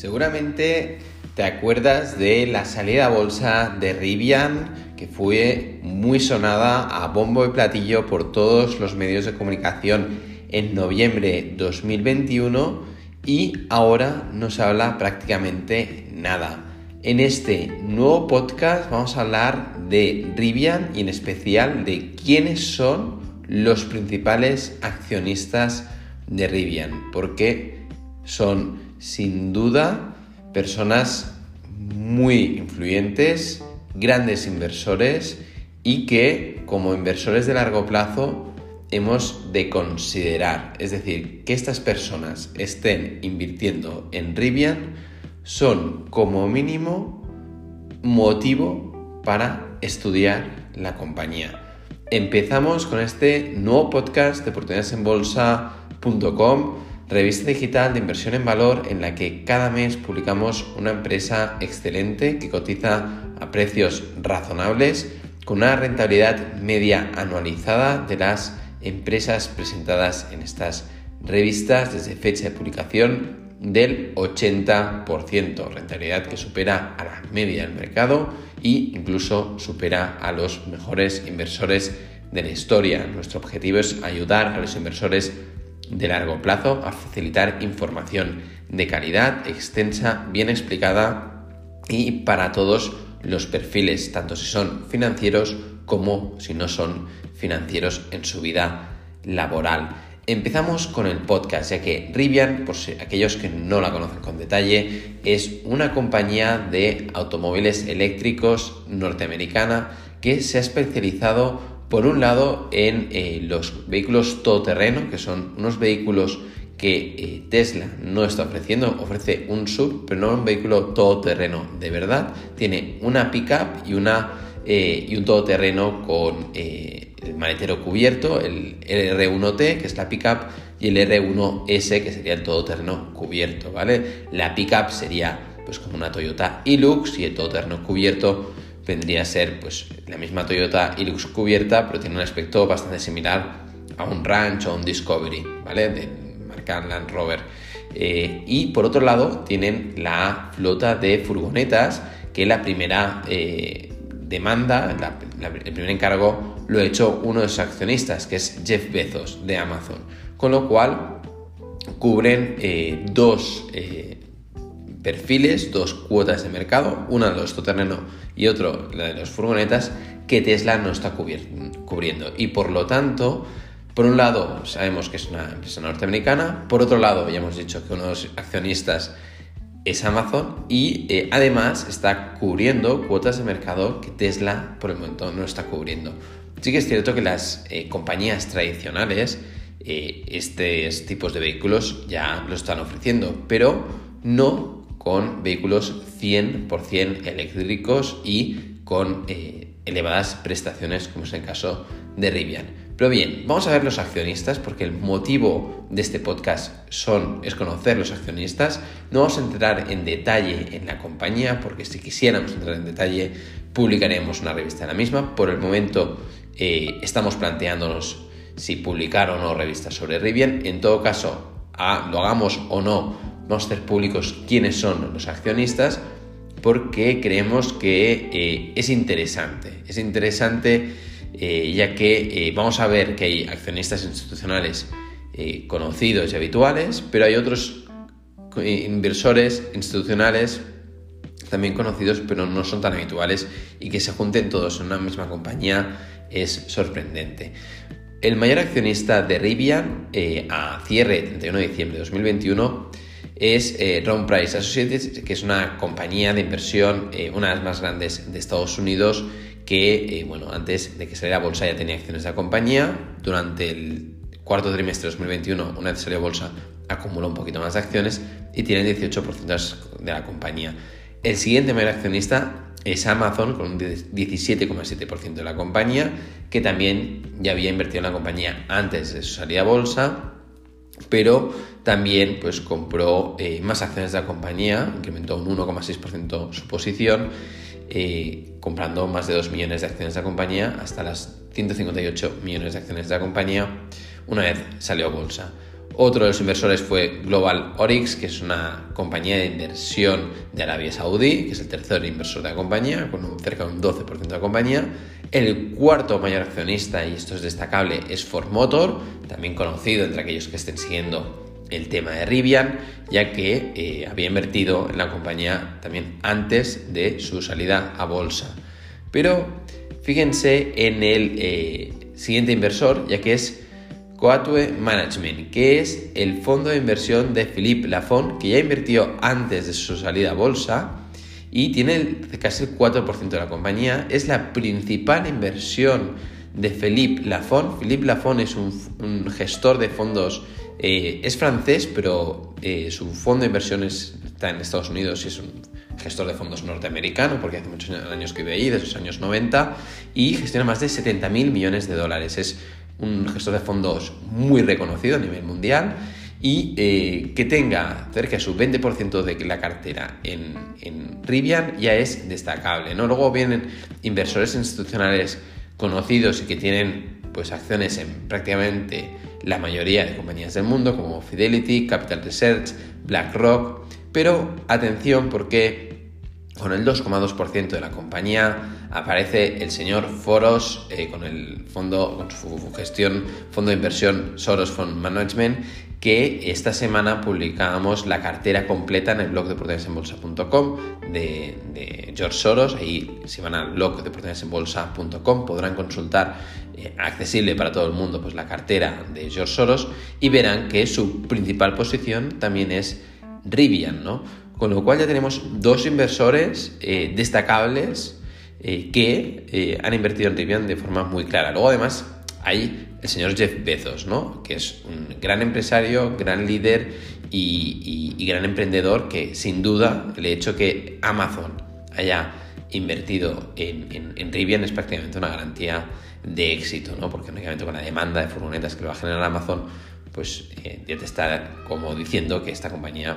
Seguramente te acuerdas de la salida a bolsa de Rivian, que fue muy sonada a bombo y platillo por todos los medios de comunicación en noviembre 2021 y ahora no se habla prácticamente nada. En este nuevo podcast vamos a hablar de Rivian y en especial de quiénes son los principales accionistas de Rivian, porque son sin duda personas muy influyentes, grandes inversores y que como inversores de largo plazo hemos de considerar. Es decir, que estas personas estén invirtiendo en Rivian son como mínimo motivo para estudiar la compañía. Empezamos con este nuevo podcast de oportunidadesenbolsa.com, revista digital de inversión en valor en la que cada mes publicamos una empresa excelente que cotiza a precios razonables con una rentabilidad media anualizada de las empresas presentadas en estas revistas desde fecha de publicación del 80%, rentabilidad que supera a la media del mercado e incluso supera a los mejores inversores de la historia. Nuestro objetivo es ayudar a los inversores de largo plazo a facilitar información de calidad, extensa, bien explicada y para todos los perfiles, tanto si son financieros como si no son financieros en su vida laboral. Empezamos con el podcast, ya que Rivian, por aquellos que no la conocen con detalle, es una compañía de automóviles eléctricos norteamericana que se ha especializado, por un lado, en eh, los vehículos todoterreno, que son unos vehículos que eh, Tesla no está ofreciendo, ofrece un sub, pero no un vehículo todoterreno de verdad. Tiene una pickup y, una, eh, y un todoterreno con el maletero cubierto, el R1T, que es la pickup, y el R1S, que sería el todoterreno cubierto, ¿vale? La pickup sería pues como una Toyota Hilux y el todoterreno cubierto vendría a ser pues la misma Toyota Hilux cubierta, pero tiene un aspecto bastante similar a un Ranch o un Discovery, ¿vale? De marca Land Rover. Eh, y por otro lado tienen la flota de furgonetas, que la primera eh, demanda, el primer encargo lo ha hecho uno de sus accionistas, que es Jeff Bezos de Amazon. Con lo cual cubren eh, dos perfiles, dos cuotas de mercado, una de los todoterreno y otro la de las furgonetas, que Tesla no está cubriendo. Y por lo tanto, por un lado sabemos que es una empresa norteamericana, por otro lado ya hemos dicho que uno de los accionistas es Amazon y eh, además está cubriendo cuotas de mercado que Tesla por el momento no está cubriendo. Sí que es cierto que las eh, compañías tradicionales eh, estos tipos de vehículos ya lo están ofreciendo, pero no con vehículos 100% eléctricos y con elevadas prestaciones como es el caso de Rivian. Pero bien, vamos a ver los accionistas porque el motivo de este podcast son, es conocer los accionistas. No vamos a entrar en detalle en la compañía porque si quisiéramos entrar en detalle publicaremos una revista de la misma. Por el momento eh, estamos planteándonos si publicar o no revistas sobre Rivian. En todo caso, lo hagamos o no, vamos a hacer públicos quiénes son los accionistas porque creemos que eh, es interesante. Es interesante eh, ya que eh, vamos a ver que hay accionistas institucionales conocidos y habituales, pero hay otros inversores institucionales también conocidos, pero no son tan habituales y que se junten todos en una misma compañía es sorprendente. El mayor accionista de Rivian a cierre 31 de diciembre de 2021 es Round Price Associates, que es una compañía de inversión, una de las más grandes de Estados Unidos, que, eh, bueno, antes de que saliera a bolsa ya tenía acciones de la compañía. Durante el cuarto trimestre de 2021, una vez salió a bolsa, acumuló un poquito más de acciones y tiene el 18% de la compañía. El siguiente mayor accionista es Amazon con un 17,7% de la compañía, que también ya había invertido en la compañía antes de su salida a bolsa, pero también pues compró eh, más acciones de la compañía, incrementó un 1,6% su posición eh, comprando más de 2 millones de acciones de la compañía hasta las 158 millones de acciones de la compañía una vez salió a bolsa. Otro de los inversores fue Global Orix, que es una compañía de inversión de Arabia Saudí, que es el tercer inversor de la compañía, con cerca de un 12% de la compañía. El cuarto mayor accionista, y esto es destacable, es Ford Motor, también conocido entre aquellos que estén siguiendo el tema de Rivian, ya que eh, había invertido en la compañía también antes de su salida a bolsa. Pero fíjense en el eh, siguiente inversor, ya que es Coatue Management, que es el fondo de inversión de Philippe Lafon, que ya invirtió antes de su salida a bolsa y tiene casi el 4% de la compañía. Es la principal inversión de Philippe Lafon. Philippe Lafon es un, gestor de fondos, eh, es francés, pero eh, su fondo de inversiones está en Estados Unidos y es un gestor de fondos norteamericano, porque hace muchos años que vive ahí, desde los años 90, y gestiona más de 70 mil millones de dólares. Es un gestor de fondos muy reconocido a nivel mundial y eh, que tenga cerca de su 20% de la cartera en, en, Rivian ya es destacable. ¿no? Luego vienen inversores institucionales conocidos y que tienen pues, acciones en prácticamente la mayoría de compañías del mundo como Fidelity, Capital Research, BlackRock, pero atención porque con el 2,2% de la compañía aparece el señor Foros eh, con el fondo, con su gestión, fondo de inversión Soros Fund Management, que esta semana publicamos la cartera completa en el blog de oportunidadesenbolsa.com de, de George Soros. Ahí, si van al blog de oportunidadesenbolsa.com, podrán consultar, eh, accesible para todo el mundo, pues la cartera de George Soros y verán que su principal posición también es Rivian, ¿no? Con lo cual ya tenemos dos inversores eh, destacables eh, que eh, han invertido en Rivian de forma muy clara. Luego además hay el señor Jeff Bezos, ¿no? que es un gran empresario, gran líder y, gran emprendedor que sin duda el hecho que Amazon haya invertido en, Rivian es prácticamente una garantía de éxito, ¿no? porque únicamente con la demanda de furgonetas que va a generar Amazon, pues ya te está como diciendo que esta compañía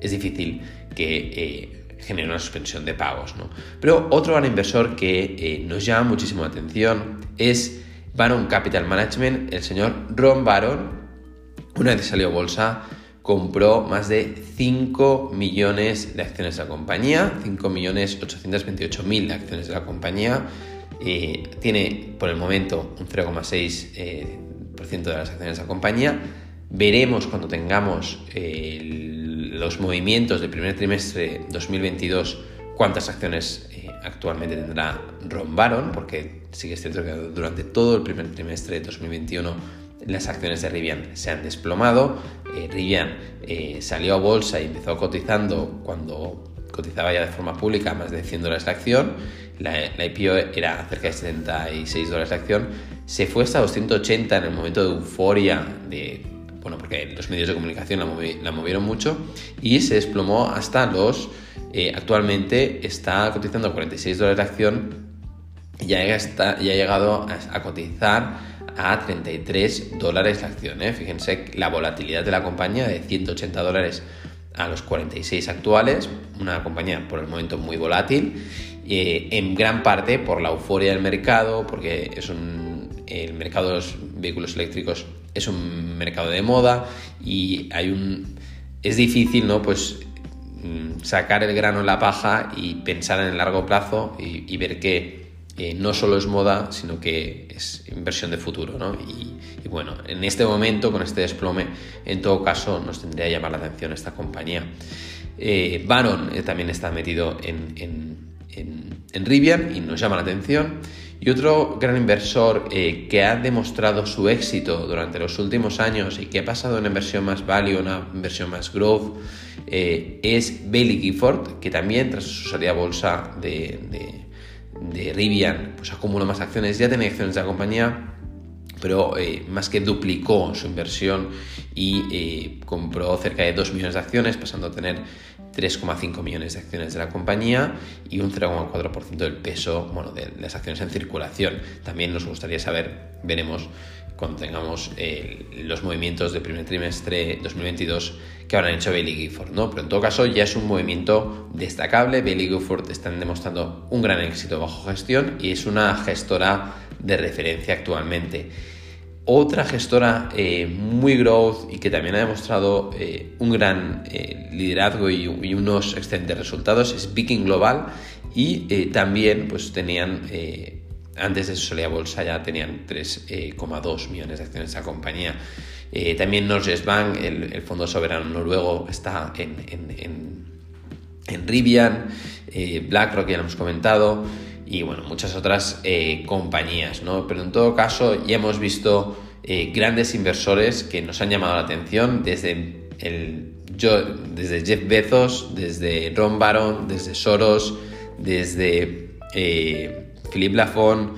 es difícil que eh, genere una suspensión de pagos. ¿no? Pero otro gran inversor que eh, nos llama muchísimo la atención es Baron Capital Management, el señor Ron Baron, una vez que salió bolsa, compró más de 5 millones de acciones de la compañía, 5 millones 828 mil acciones de la compañía, eh, tiene por el momento un 0,6% de las acciones de la compañía, veremos cuando tengamos el los movimientos del primer trimestre 2022, cuántas acciones eh, actualmente tendrá Ron Baron, porque sí que es que durante todo el primer trimestre de 2021 las acciones de Rivian se han desplomado. Eh, Rivian eh, salió a bolsa y empezó cotizando cuando cotizaba ya de forma pública más de 100 dólares la acción. La, la, IPO era cerca de 76 dólares la acción. Se fue hasta 280 en el momento de euforia de bueno, porque los medios de comunicación la, movieron mucho y se desplomó hasta los, eh, actualmente está cotizando a 46 dólares la acción y ya, ya ha llegado a, cotizar a 33 dólares la acción. ¿eh? Fíjense la volatilidad de la compañía de 180 dólares a los 46 actuales, una compañía por el momento muy volátil, eh, en gran parte por la euforia del mercado, porque es un, el mercado de los vehículos eléctricos es un mercado de moda y hay un es difícil, ¿no? Pues mm, sacar el grano en la paja y pensar en el largo plazo y, ver que eh, no solo es moda, sino que es inversión de futuro, ¿no? Y, bueno, en este momento, con este desplome, en todo caso, nos tendría que llamar la atención esta compañía. Eh, Baron eh, también está metido en, en, en Rivian y nos llama la atención. Y otro gran inversor eh, que ha demostrado su éxito durante los últimos años y que ha pasado una inversión más value una inversión más growth eh, es Bailey Gifford, que también tras su salida a bolsa de, de, Rivian pues acumuló más acciones, ya tenía acciones de la compañía, pero eh, más que duplicó su inversión y compró cerca de 2 millones de acciones, pasando a tener 3,5 millones de acciones de la compañía y un 0,4% del peso bueno, de las acciones en circulación. También nos gustaría saber, veremos cuando tengamos eh, los movimientos del primer trimestre 2022 que habrán hecho Bailey Gifford, ¿no? Pero en todo caso ya es un movimiento destacable. Bailey Gifford están demostrando un gran éxito bajo gestión y es una gestora de referencia actualmente. Otra gestora eh, muy growth y que también ha demostrado eh, un gran eh, liderazgo y, unos excelentes resultados es Viking Global y también pues tenían, antes de su salida bolsa ya tenían 3,2 millones de acciones de esa compañía. también Norges Bank, el, fondo soberano noruego, está en, en, en Rivian, BlackRock ya lo hemos comentado y bueno, muchas otras eh, compañías, ¿no? Pero en todo caso ya hemos visto eh, grandes inversores que nos han llamado la atención desde el yo, desde Jeff Bezos, desde Ron Baron, desde Soros, desde eh, Philippe Lafon,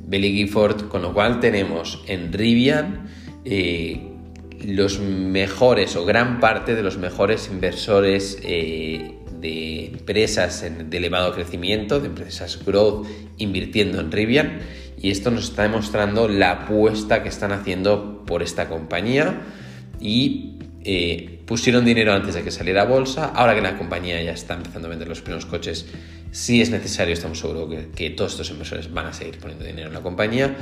Billy Gifford, con lo cual tenemos en Rivian los mejores o gran parte de los mejores inversores de empresas de elevado crecimiento, de empresas growth invirtiendo en Rivian y esto nos está demostrando la apuesta que están haciendo por esta compañía y eh, pusieron dinero antes de que saliera a bolsa, ahora que la compañía ya está empezando a vender los primeros coches, si es necesario, estamos seguros que, que todos estos inversores van a seguir poniendo dinero en la compañía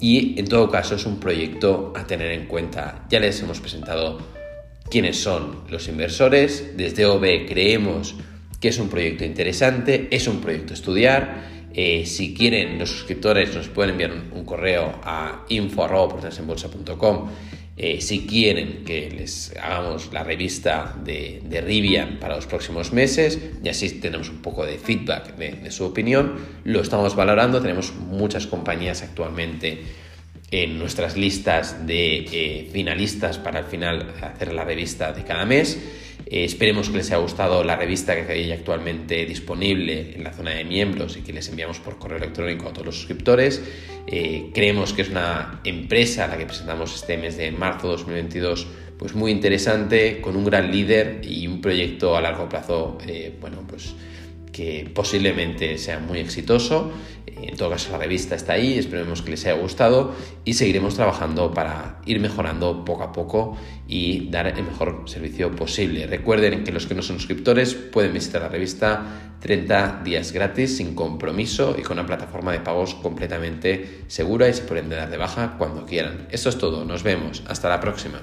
y en todo caso es un proyecto a tener en cuenta. Ya les hemos presentado quiénes son los inversores. Desde OB creemos que es un proyecto interesante, es un proyecto a estudiar. Eh, si quieren, los suscriptores nos pueden enviar un, correo a info.portasenbolsa.com eh, si quieren que les hagamos la revista de, Rivian para los próximos meses y así tenemos un poco de feedback de, su opinión, lo estamos valorando. Tenemos muchas compañías actualmente en nuestras listas de eh, finalistas para al final hacer la revista de cada mes. Eh, esperemos que les haya gustado la revista que hay actualmente disponible en la zona de miembros y que les enviamos por correo electrónico a todos los suscriptores. Eh, creemos que es una empresa a la que presentamos este mes de marzo 2022 pues muy interesante, con un gran líder y un proyecto a largo plazo, bueno, pues que posiblemente sea muy exitoso. En todo caso, la revista está ahí, esperemos que les haya gustado y seguiremos trabajando para ir mejorando poco a poco y dar el mejor servicio posible. Recuerden que los que no son suscriptores pueden visitar la revista 30 días gratis sin compromiso y con una plataforma de pagos completamente segura y se pueden dar de baja cuando quieran. Esto es todo, nos vemos, hasta la próxima.